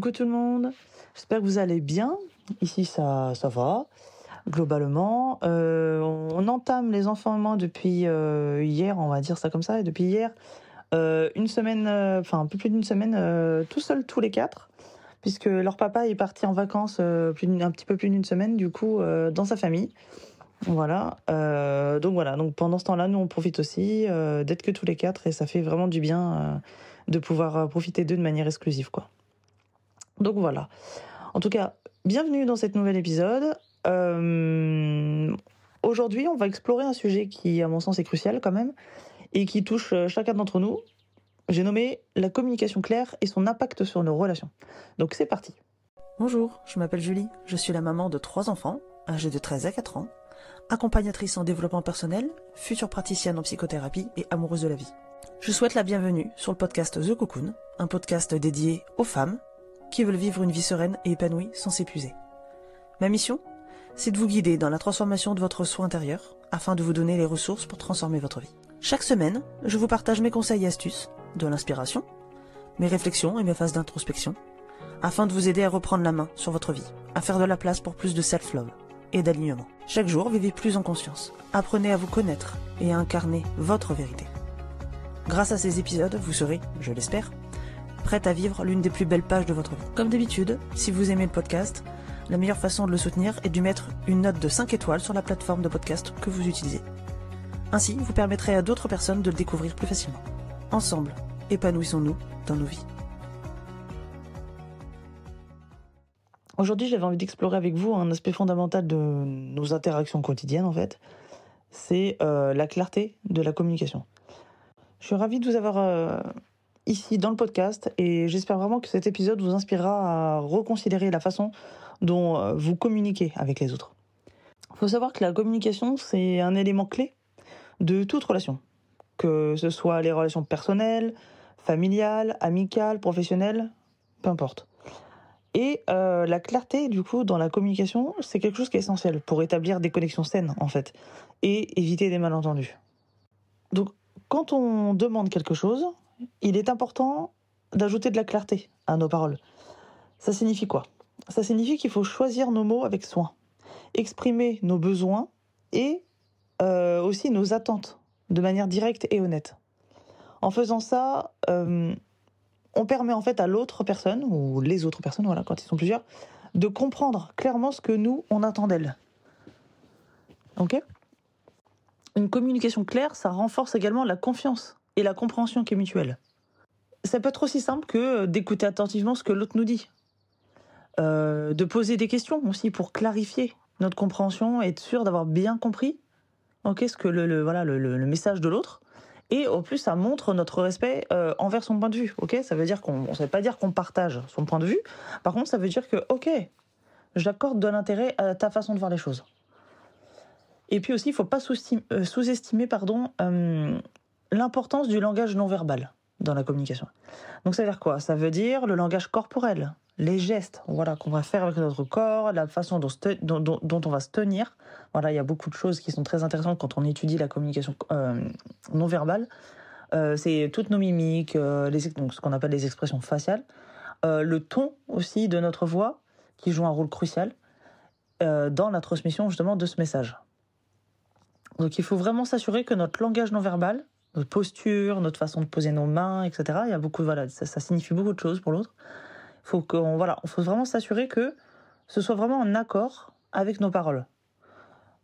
Coucou tout le monde, j'espère que vous allez bien. Ici ça, ça va, globalement. Euh, on entame les enfants depuis euh, hier, on va dire ça comme ça, et depuis hier, euh, une semaine, enfin un peu plus d'une semaine, tout seul tous les quatre, puisque leur papa est parti en vacances plus un petit peu plus d'une semaine, du coup, dans sa famille. Voilà. donc voilà. Donc pendant ce temps-là, nous on profite aussi d'être que tous les quatre et ça fait vraiment du bien de pouvoir profiter d'eux de manière exclusive, quoi. Donc voilà. En tout cas, bienvenue dans cet nouvel épisode. Euh, aujourd'hui, on va explorer un sujet qui, à mon sens, est crucial quand même et qui touche euh, chacun d'entre nous. J'ai nommé la communication claire et son impact sur nos relations. Donc c'est parti. Bonjour, je m'appelle Julie, je suis la maman de trois enfants, âgés de 13 à 4 ans, accompagnatrice en développement personnel, future praticienne en psychothérapie et amoureuse de la vie. Je souhaite la bienvenue sur le podcast The Cocoon, un podcast dédié aux femmes qui veulent vivre une vie sereine et épanouie sans s'épuiser. Ma mission C'est de vous guider dans la transformation de votre soi intérieur afin de vous donner les ressources pour transformer votre vie. Chaque semaine, je vous partage mes conseils et astuces, de l'inspiration, mes réflexions et mes phases d'introspection, afin de vous aider à reprendre la main sur votre vie, à faire de la place pour plus de self-love et d'alignement. Chaque jour, vivez plus en conscience. Apprenez à vous connaître et à incarner votre vérité. Grâce à ces épisodes, vous serez, je l'espère, prête à vivre l'une des plus belles pages de votre vie. Comme d'habitude, si vous aimez le podcast, la meilleure façon de le soutenir est de mettre une note de 5 étoiles sur la plateforme de podcast que vous utilisez. Ainsi, vous permettrez à d'autres personnes de le découvrir plus facilement. Ensemble, épanouissons-nous dans nos vies. Aujourd'hui, j'avais envie d'explorer avec vous un aspect fondamental de nos interactions quotidiennes, en fait. C'est euh, la clarté de la communication. Je suis ravie de vous avoir euh, ici dans le podcast et j'espère vraiment que cet épisode vous inspirera à reconsidérer la façon dont euh, vous communiquez avec les autres. Il faut savoir que la communication, c'est un élément clé de toute relation, que ce soit les relations personnelles, familiales, amicales, professionnelles, peu importe. Et euh, la clarté, du coup, dans la communication, c'est quelque chose qui est essentiel pour établir des connexions saines, en fait, et éviter des malentendus. Donc, quand on demande quelque chose, il est important d'ajouter de la clarté à nos paroles. Ça signifie quoi? Ça signifie qu'il faut choisir nos mots avec soin, exprimer nos besoins et euh, aussi nos attentes de manière directe et honnête. En faisant ça, euh, on permet en fait à l'autre personne, ou les autres personnes, voilà, quand ils sont plusieurs, de comprendre clairement ce que nous, on attend d'elles. Ok? Une communication claire, ça renforce également la confiance et la compréhension qui est mutuelle. Ça peut être aussi simple que d'écouter attentivement ce que l'autre nous dit. Euh, de poser des questions aussi pour clarifier notre compréhension et être sûr d'avoir bien compris ok ce que le, voilà le, message de l'autre et au plus ça montre notre respect euh, envers son point de vue ok ça veut dire qu'on ne veut pas dire qu'on partage son point de vue par contre ça veut dire que ok j'accorde de l'intérêt à ta façon de voir les choses et puis aussi il faut pas euh, sous-estimer pardon l'importance du langage non verbal dans la communication. Donc ça veut dire quoi? Ça veut dire le langage corporel, les gestes, voilà, qu'on va faire avec notre corps, la façon dont, on va se tenir. Voilà, il y a beaucoup de choses qui sont très intéressantes quand on étudie la communication euh, non verbale. Euh, c'est toutes nos mimiques, euh, les, donc ce qu'on appelle les expressions faciales, le ton aussi de notre voix qui joue un rôle crucial dans la transmission justement de ce message. Donc il faut vraiment s'assurer que notre langage non verbal notre posture, notre façon de poser nos mains, etc. Il y a beaucoup, voilà, ça, signifie beaucoup de choses pour l'autre. Il faut voilà, faut vraiment s'assurer que ce soit vraiment en accord avec nos paroles,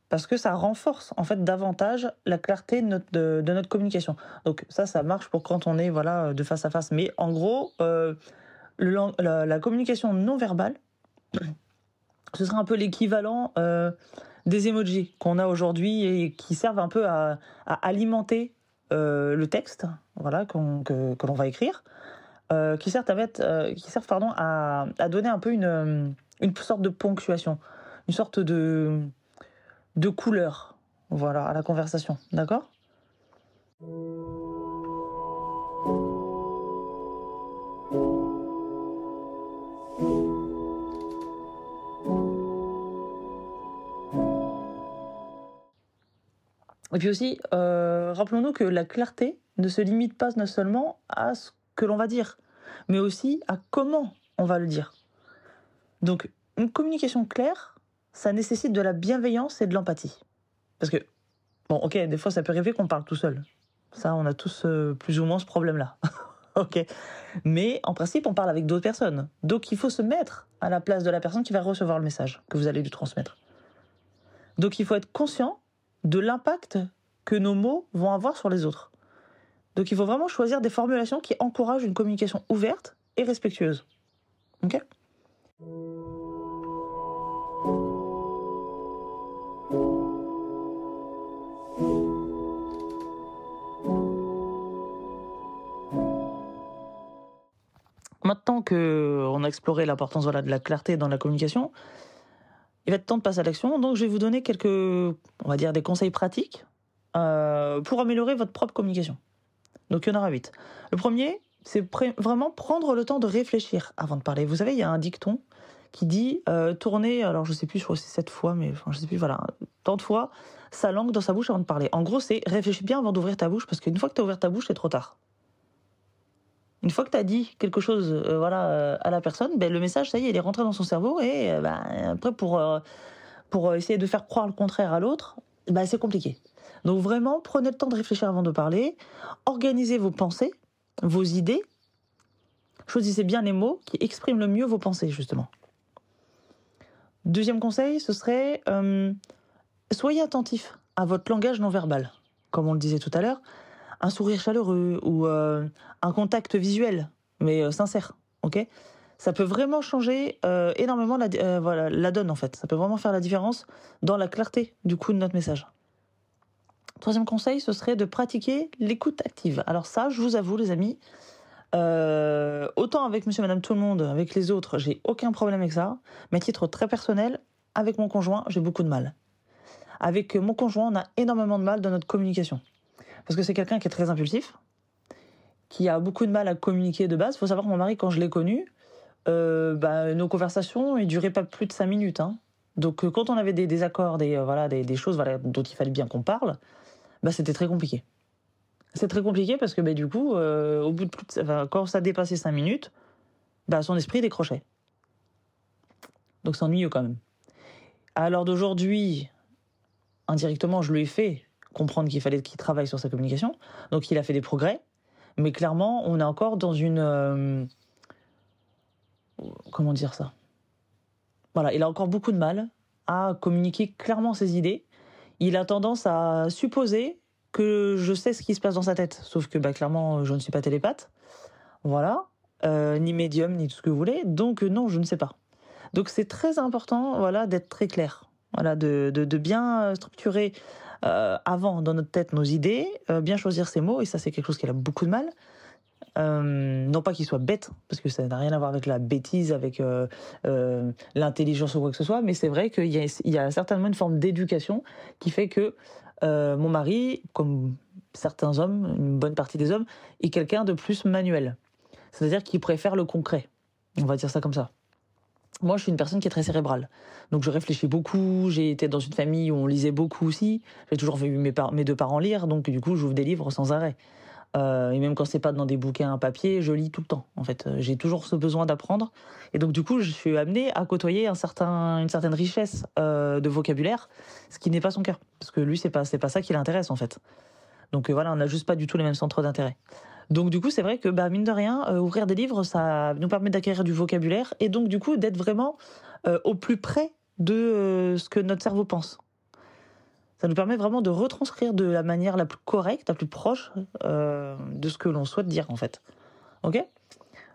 parce que ça renforce en fait davantage la clarté de notre, communication. Donc ça, ça marche pour quand on est voilà de face à face. Mais en gros, euh, la, communication non verbale, ce sera un peu l'équivalent euh, des emojis qu'on a aujourd'hui et qui servent un peu à, alimenter le texte, voilà, que, l'on va écrire, euh, qui servent à mettre, euh, qui servent pardon à, donner un peu une, une sorte de ponctuation, une sorte de de couleur, voilà, à la conversation, d'accord? Et puis aussi, euh, rappelons-nous que la clarté ne se limite pas seulement à ce que l'on va dire, mais aussi à comment on va le dire. Donc, une communication claire, ça nécessite de la bienveillance et de l'empathie. Parce que, bon, ok, des fois, ça peut arriver qu'on parle tout seul. Ça, on a tous euh, plus ou moins ce problème-là. ok. Mais en principe, on parle avec d'autres personnes. Donc, il faut se mettre à la place de la personne qui va recevoir le message que vous allez lui transmettre. Donc, il faut être conscient de l'impact que nos mots vont avoir sur les autres. Donc, il faut vraiment choisir des formulations qui encouragent une communication ouverte et respectueuse. Ok? Maintenant qu'on a exploré l'importance voilà, de la clarté dans la communication, il va être temps de passer à l'action. Donc, je vais vous donner quelques, on va dire, des conseils pratiques euh, pour améliorer votre propre communication. Donc, il y en aura huit. Le premier, c'est vraiment prendre le temps de réfléchir avant de parler. Vous savez, il y a un dicton qui dit euh, tourner, alors je sais plus, je crois que c'est sept fois, mais enfin, je sais plus, voilà, tant de fois, sa langue dans sa bouche avant de parler. En gros, c'est réfléchis bien avant d'ouvrir ta bouche, parce qu'une fois que tu as ouvert ta bouche, c'est trop tard. Une fois que tu as dit quelque chose euh, voilà, euh, à la personne, ben, le message, ça y est, il est rentré dans son cerveau et euh, ben, après, pour, pour essayer de faire croire le contraire à l'autre, ben, c'est compliqué. Donc vraiment, prenez le temps de réfléchir avant de parler, organisez vos pensées, vos idées, choisissez bien les mots qui expriment le mieux vos pensées, justement. Deuxième conseil, ce serait soyez attentif à votre langage non verbal, comme on le disait tout à l'heure un sourire chaleureux ou euh, un contact visuel, mais euh, sincère, ok? Ça peut vraiment changer euh, énormément la, voilà, la donne en fait. Ça peut vraiment faire la différence dans la clarté du coup de notre message. Troisième conseil, ce serait de pratiquer l'écoute active. Alors ça, je vous avoue les amis, autant avec monsieur, madame, tout le monde, avec les autres, j'ai aucun problème avec ça. Mais titre très personnel, avec mon conjoint, j'ai beaucoup de mal. Avec mon conjoint, on a énormément de mal dans notre communication parce que c'est quelqu'un qui est très impulsif, qui a beaucoup de mal à communiquer de base. Il faut savoir que mon mari, quand je l'ai connu, euh, bah, nos conversations ne duraient pas plus de cinq minutes. Hein. Donc euh, quand on avait des désaccords, des, euh, voilà, des, choses dont il fallait bien qu'on parle, bah, c'était très compliqué. C'est très compliqué parce que bah, du coup, au bout de quand ça dépassait cinq minutes, son esprit décrochait. Donc c'est ennuyeux quand même. Alors d'aujourd'hui, indirectement, je lui ai fait comprendre qu'il fallait qu'il travaille sur sa communication. Donc il a fait des progrès, mais clairement, on est encore dans une... Euh, comment dire ça? Voilà, il a encore beaucoup de mal à communiquer clairement ses idées. Il a tendance à supposer que je sais ce qui se passe dans sa tête, sauf que bah, clairement, je ne suis pas télépathe. Voilà. Euh, ni médium, ni tout ce que vous voulez. Donc non, je ne sais pas. Donc c'est très important voilà, d'être très clair. Voilà, de, de, bien structurer euh, avant dans notre tête nos idées, euh, bien choisir ses mots, et ça c'est quelque chose qui a beaucoup de mal. Euh, non pas qu'il soit bête, parce que ça n'a rien à voir avec la bêtise, avec l'intelligence ou quoi que ce soit, mais c'est vrai qu'il y, y, a certainement une forme d'éducation qui fait que mon mari, comme certains hommes, une bonne partie des hommes, est quelqu'un de plus manuel. C'est-à-dire qu'il préfère le concret. On va dire ça comme ça. Moi, je suis une personne qui est très cérébrale. Donc, je réfléchis beaucoup. J'ai été dans une famille où on lisait beaucoup aussi. J'ai toujours vu mes, deux parents lire. Donc, du coup, j'ouvre des livres sans arrêt. Euh, et même quand c'est pas dans des bouquins à papier, je lis tout le temps. En fait, euh, j'ai toujours ce besoin d'apprendre. Et donc, du coup, je suis amenée à côtoyer une certaine richesse euh, de vocabulaire, ce qui n'est pas son cas. Parce que lui, c'est pas, pas ça qui l'intéresse, en fait. Donc, voilà, on n'a juste pas du tout les mêmes centres d'intérêt. Donc du coup, c'est vrai que bah, mine de rien, euh, ouvrir des livres, ça nous permet d'acquérir du vocabulaire et donc du coup d'être vraiment euh, au plus près de euh, ce que notre cerveau pense. Ça nous permet vraiment de retranscrire de la manière la plus correcte, la plus proche de ce que l'on souhaite dire en fait. Ok?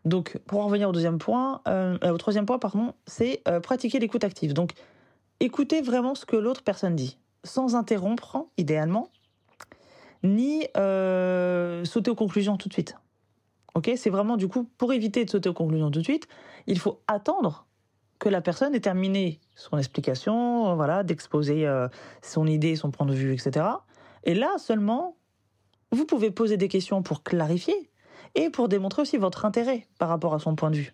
Donc pour en revenir au deuxième point, au troisième point pardon, c'est pratiquer l'écoute active. Donc écouter vraiment ce que l'autre personne dit, sans interrompre idéalement, ni euh, sauter aux conclusions tout de suite. Ok, c'est vraiment du coup pour éviter de sauter aux conclusions tout de suite, il faut attendre que la personne ait terminé son explication, voilà, d'exposer euh, son idée, son point de vue, etc. Et là seulement, vous pouvez poser des questions pour clarifier et pour démontrer aussi votre intérêt par rapport à son point de vue.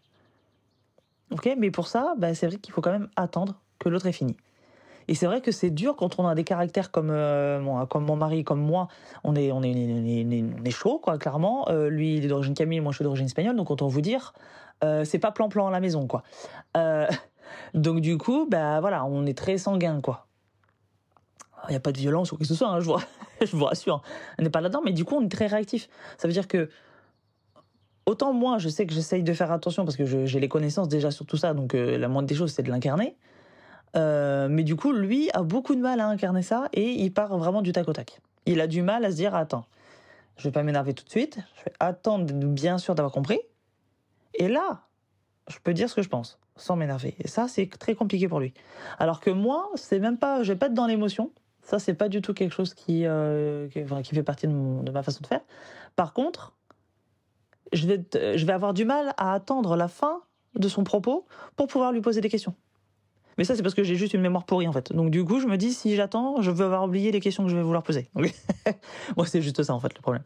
Ok, mais pour ça, bah, c'est vrai qu'il faut quand même attendre que l'autre ait fini. Et c'est vrai que c'est dur quand on a des caractères comme, euh, mon mari, comme moi. On est, on est, on est, chaud, quoi, clairement. Euh, lui, il est d'origine camille, moi, je suis d'origine espagnole. Donc, autant vous dire, euh, c'est pas plan-plan à la maison, quoi. donc, du coup, bah voilà, on est très sanguin, quoi. Il n'y a pas de violence ou quoi que ce soit, hein, je vous rassure. On n'est pas là-dedans, mais du coup, on est très réactif. Ça veut dire que autant moi, je sais que j'essaye de faire attention parce que j'ai les connaissances déjà sur tout ça, donc la moindre des choses, c'est de l'incarner. Euh, mais du coup, lui a beaucoup de mal à incarner ça et il part vraiment du tac au tac. Il a du mal à se dire attends, je vais pas m'énerver tout de suite, je vais attendre bien sûr d'avoir compris. Et là, je peux dire ce que je pense sans m'énerver. Et ça, c'est très compliqué pour lui. Alors que moi, c'est même pas, je vais pas être dans l'émotion. Ça, c'est pas du tout quelque chose qui, euh, fait partie de, ma façon de faire. Par contre, je vais avoir du mal à attendre la fin de son propos pour pouvoir lui poser des questions. Mais ça, c'est parce que j'ai juste une mémoire pourrie, en fait. Donc, du coup, je me dis, si j'attends, je veux avoir oublié les questions que je vais vouloir poser. Moi, c'est juste ça, en fait, le problème.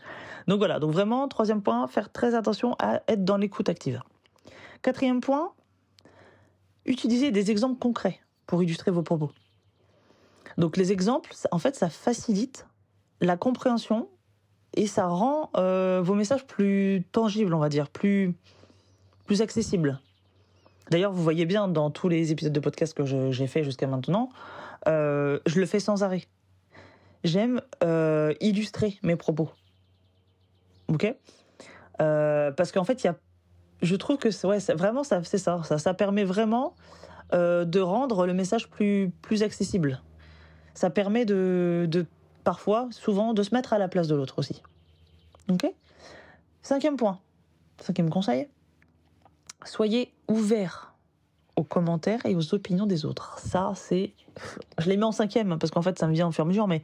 Donc, voilà. Donc, vraiment, troisième point, faire très attention à être dans l'écoute active. Quatrième point, utiliser des exemples concrets pour illustrer vos propos. Donc, les exemples, en fait, ça facilite la compréhension et ça rend euh, vos messages plus tangibles, on va dire, plus, plus accessibles. D'ailleurs, vous voyez bien dans tous les épisodes de podcast que j'ai fait jusqu'à maintenant, euh, je le fais sans arrêt. J'aime euh, illustrer mes propos. Ok? Euh, Parce qu'en fait, il y a, je trouve que ouais, vraiment, c'est ça, ça. Ça permet vraiment de rendre le message plus, plus accessible. Ça permet de, de, parfois, souvent, de se mettre à la place de l'autre aussi. Ok? Cinquième point, cinquième conseil soyez ouverts aux commentaires et aux opinions des autres. Ça, c'est. Je l'ai mis en cinquième, parce qu'en fait, ça me vient en fur et à mesure, mais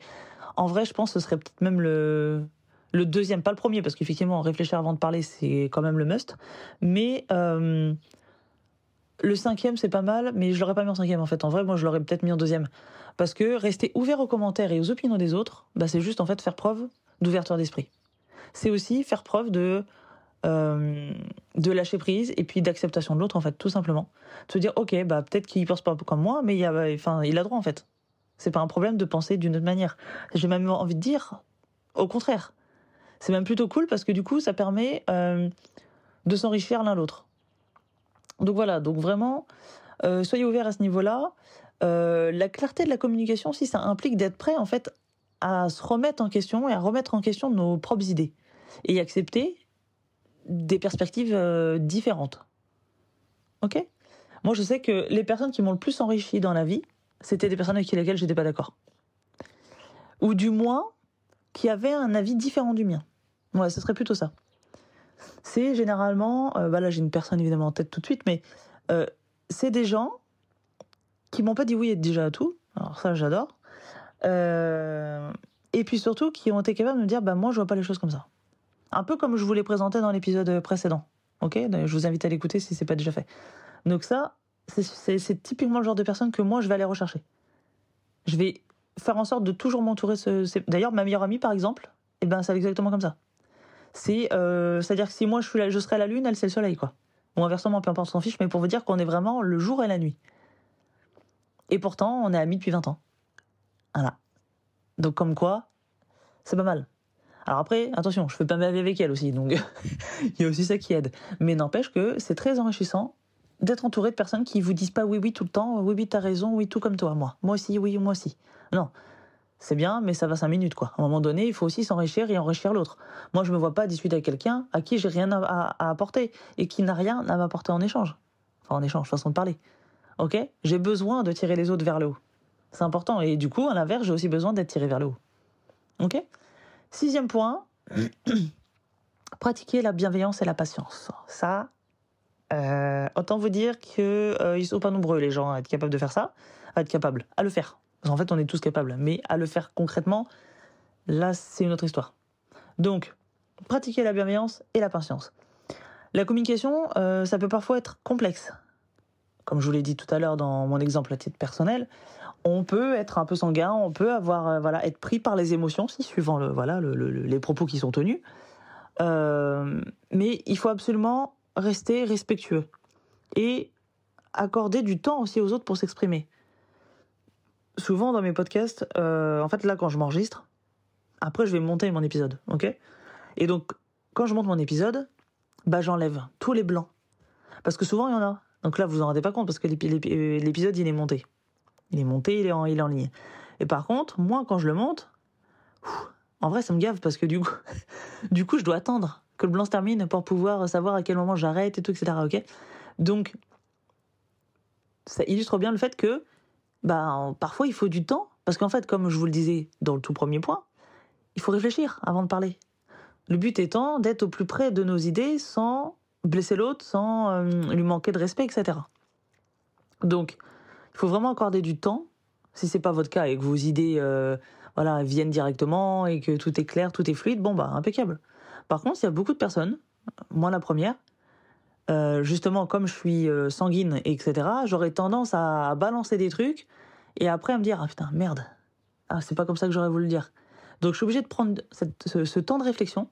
en vrai, je pense que ce serait peut-être même le, le deuxième, pas le premier, parce qu'effectivement, réfléchir avant de parler, c'est quand même le must. Mais euh, le cinquième, c'est pas mal, mais je l'aurais pas mis en cinquième, en fait. En vrai, moi, je l'aurais peut-être mis en deuxième. Parce que rester ouvert aux commentaires et aux opinions des autres, bah, c'est juste, en fait, faire preuve d'ouverture d'esprit. C'est aussi faire preuve de euh, de lâcher prise et puis d'acceptation de l'autre en fait tout simplement. Se dire ok bah peut-être qu'il pense pas comme moi mais il a enfin il a droit en fait. C'est pas un problème de penser d'une autre manière. J'ai même envie de dire au contraire. C'est même plutôt cool parce que du coup ça permet euh, de s'enrichir l'un l'autre. Donc voilà donc vraiment euh, soyez ouverts à ce niveau là la clarté de la communication si ça implique d'être prêt en fait à se remettre en question et à remettre en question nos propres idées. Et accepter des perspectives euh, différentes. Ok? Moi, je sais que les personnes qui m'ont le plus enrichi dans la vie, c'était des personnes avec lesquelles j'étais pas d'accord. Ou du moins, qui avaient un avis différent du mien. Ouais, ce serait plutôt ça. C'est généralement, euh, bah là j'ai une personne évidemment en tête tout de suite, mais euh, c'est des gens qui m'ont pas dit oui et déjà à tout. Alors ça, j'adore. et puis surtout, qui ont été capables de me dire, bah moi, je vois pas les choses comme ça. Un peu comme je vous l'ai présenté dans l'épisode précédent. Ok? Je vous invite à l'écouter si c'est pas déjà fait. Donc ça, c'est typiquement le genre de personne que moi je vais aller rechercher. Je vais faire en sorte de toujours m'entourer. Ce, D'ailleurs, ma meilleure amie, par exemple, eh ben, c'est exactement comme ça. Euh, à dire que si moi je, suis je serai la lune, elle c'est le soleil, quoi. Ou inversement, peu importe, s'en fiche, mais pour vous dire qu'on est vraiment le jour et la nuit. Et pourtant, on est amis depuis 20 ans. Voilà. Donc, comme quoi, c'est pas mal. Alors après, attention, je fais pas ma vie avec elle aussi, donc il y a aussi ça qui aide. Mais n'empêche que c'est très enrichissant d'être entouré de personnes qui vous disent pas oui oui tout le temps, oui oui t'as raison, oui tout comme toi, moi, moi aussi, oui moi aussi. Non, c'est bien, mais ça va cinq minutes quoi. À un moment donné, il faut aussi s'enrichir et enrichir l'autre. Moi, je me vois pas discuter avec quelqu'un à qui j'ai rien à, apporter et qui n'a rien à m'apporter en échange. Enfin, en échange, façon de parler. Ok? J'ai besoin de tirer les autres vers le haut. C'est important. Et du coup, à l'inverse, j'ai aussi besoin d'être tiré vers le haut. Ok? Sixième point, pratiquer la bienveillance et la patience. Ça, euh, autant vous dire qu'ils euh, sont pas nombreux les gens à être capables de faire ça, à être capables, à le faire. Parce qu'en fait, on est tous capables, mais à le faire concrètement, là, c'est une autre histoire. Donc, pratiquer la bienveillance et la patience. La communication, euh, ça peut parfois être complexe. Comme je vous l'ai dit tout à l'heure dans mon exemple à titre personnel, on peut être un peu sanguin, on peut avoir euh, voilà être pris par les émotions, si suivant le, voilà les propos qui sont tenus. Euh, mais il faut absolument rester respectueux et accorder du temps aussi aux autres pour s'exprimer. souvent dans mes podcasts, euh, en fait là quand je m'enregistre, après je vais monter mon épisode, ok? Et donc quand je monte mon épisode, bah j'enlève tous les blancs. Parce que souvent il y en a. Donc là vous en rendez pas compte parce que l'épisode il est monté. Il est monté, il est en, il est ligne. Et par contre, moi quand je le monte, en vrai ça me gave parce que du coup, du coup je dois attendre que le blanc se termine pour pouvoir savoir à quel moment j'arrête et tout, etc. Donc ça illustre bien le fait que bah, parfois il faut du temps, parce qu'en fait, comme je vous le disais dans le tout premier point, il faut réfléchir avant de parler. Le but étant d'être au plus près de nos idées sans blesser l'autre, sans euh, lui manquer de respect, etc. Donc, il faut vraiment accorder du temps, si c'est pas votre cas et que vos idées euh, voilà, viennent directement et que tout est clair, tout est fluide, bon bah impeccable. Par contre, il y a beaucoup de personnes, moi la première, euh, justement, comme je suis sanguine, etc., j'aurais tendance à balancer des trucs et après à me dire ah putain merde, ah c'est pas comme ça que j'aurais voulu le dire. Donc je suis obligé de prendre ce, temps de réflexion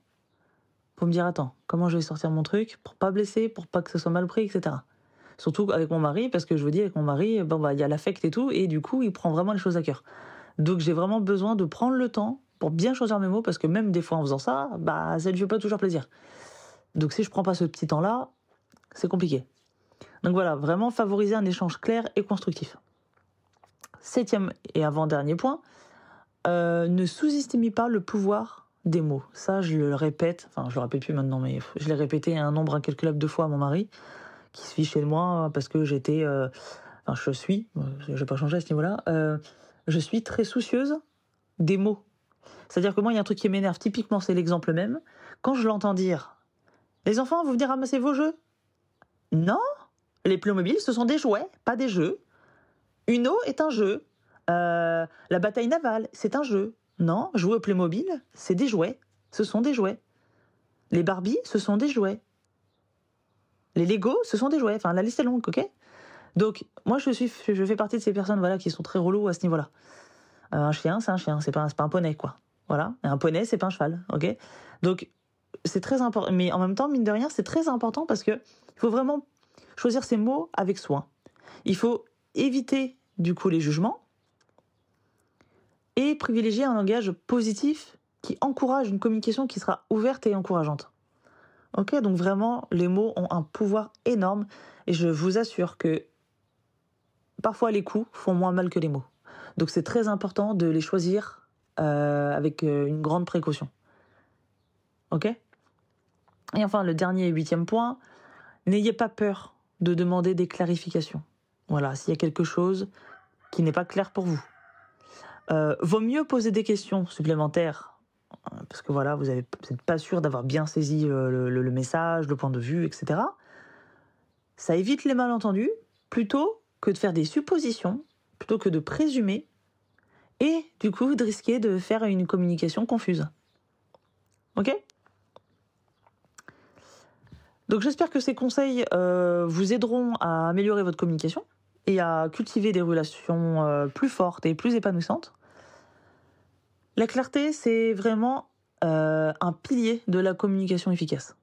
pour me dire attends comment je vais sortir mon truc pour pas blesser, pour pas que ce soit mal pris, etc. Surtout avec mon mari parce que je vous dis avec mon mari bon bah il y a l'affect et tout et du coup il prend vraiment les choses à cœur. Donc j'ai vraiment besoin de prendre le temps pour bien choisir mes mots parce que même des fois en faisant ça bah ça ne fait pas toujours plaisir. Donc si je prends pas ce petit temps là c'est compliqué. Donc voilà, vraiment favoriser un échange clair et constructif. Septième et avant-dernier point, euh, ne sous-estimez pas le pouvoir des mots. Ça, je le répète, enfin, je le répète plus maintenant, mais je l'ai répété un nombre incalculable de fois à mon mari, qui se vit chez moi parce que j'étais, euh, enfin, je suis, je vais pas changer à ce niveau-là, euh, je suis très soucieuse des mots. C'est-à-dire que moi, il y a un truc qui m'énerve, typiquement, c'est l'exemple même. Quand je l'entends dire, les enfants, vous venez ramasser vos jeux? Non, les Playmobil, ce sont des jouets, pas des jeux. Uno est un jeu. Euh, la bataille navale, c'est un jeu. Non, jouer au Playmobil, c'est des jouets. Ce sont des jouets. Les Barbie, ce sont des jouets. Les Lego, ce sont des jouets. Enfin, la liste est longue, ok? Donc, moi, je suis, je fais partie de ces personnes, voilà, qui sont très relous à ce niveau-là. Euh, un chien, c'est un chien, c'est pas, pas un poney, quoi. Voilà. Et un poney, c'est pas un cheval, ok? Donc, c'est très important. Mais en même temps, mine de rien, c'est très important parce que il faut vraiment choisir ses mots avec soin. Il faut éviter du coup les jugements et privilégier un langage positif qui encourage une communication qui sera ouverte et encourageante. Ok, donc vraiment, les mots ont un pouvoir énorme et je vous assure que parfois les coups font moins mal que les mots. Donc c'est très important de les choisir euh, avec euh, une grande précaution. Ok? Et enfin, le dernier et huitième point, n'ayez pas peur de demander des clarifications. Voilà, s'il y a quelque chose qui n'est pas clair pour vous. Euh, vaut mieux poser des questions supplémentaires, euh, parce que voilà, vous n'êtes pas sûr d'avoir bien saisi euh, le, message, le point de vue, etc. Ça évite les malentendus, plutôt que de faire des suppositions, plutôt que de présumer, et du coup de risquer de faire une communication confuse. Ok? Donc j'espère que ces conseils euh, vous aideront à améliorer votre communication et à cultiver des relations euh, plus fortes et plus épanouissantes. La clarté, c'est vraiment euh, un pilier de la communication efficace.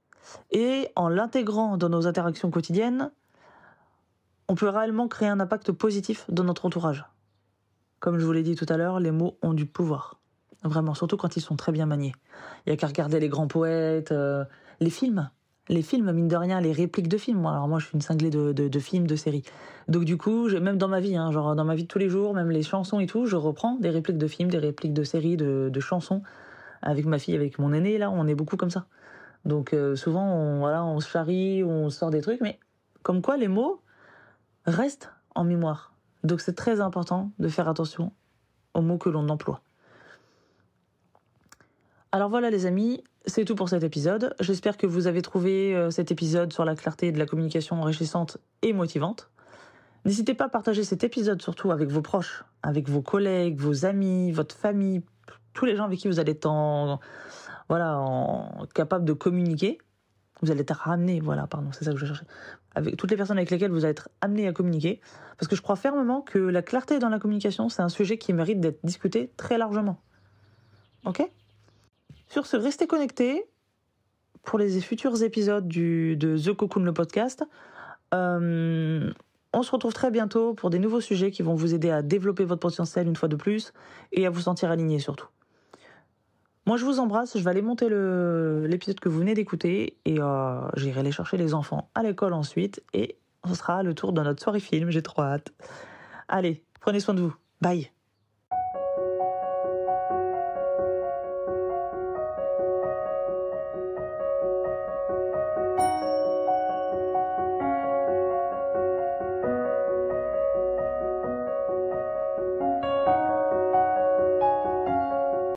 Et en l'intégrant dans nos interactions quotidiennes, on peut réellement créer un impact positif dans notre entourage. Comme je vous l'ai dit tout à l'heure, les mots ont du pouvoir. Vraiment, surtout quand ils sont très bien maniés. Il n'y a qu'à regarder les grands poètes, les films les films, mine de rien, les répliques de films. Alors moi, je suis une cinglée de, films, de séries. Donc du coup, même dans ma vie, hein, genre dans ma vie de tous les jours, même les chansons et tout, je reprends des répliques de films, des répliques de séries, de, chansons. Avec ma fille, avec mon aîné, là, on est beaucoup comme ça. Donc euh, souvent, on, voilà, on se charrie, on sort des trucs, mais comme quoi les mots restent en mémoire. Donc c'est très important de faire attention aux mots que l'on emploie. Alors voilà les amis, c'est tout pour cet épisode. J'espère que vous avez trouvé euh, cet épisode sur la clarté de la communication enrichissante et motivante. N'hésitez pas à partager cet épisode surtout avec vos proches, avec vos collègues, vos amis, votre famille, tous les gens avec qui vous allez être voilà, capable de communiquer. Vous allez être ramené, voilà, pardon, c'est ça que je cherchais. Avec toutes les personnes avec lesquelles vous allez être amené à communiquer. Parce que je crois fermement que la clarté dans la communication, c'est un sujet qui mérite d'être discuté très largement. Ok? Sur ce, restez connectés pour les futurs épisodes de The Cocoon, le podcast. Euh, On se retrouve très bientôt pour des nouveaux sujets qui vont vous aider à développer votre potentiel une fois de plus et à vous sentir aligné surtout. Moi, je vous embrasse. Je vais aller monter l'épisode que vous venez d'écouter et euh, j'irai aller chercher les enfants à l'école ensuite et ce sera le tour de notre soirée film. J'ai trop hâte. Allez, prenez soin de vous. Bye.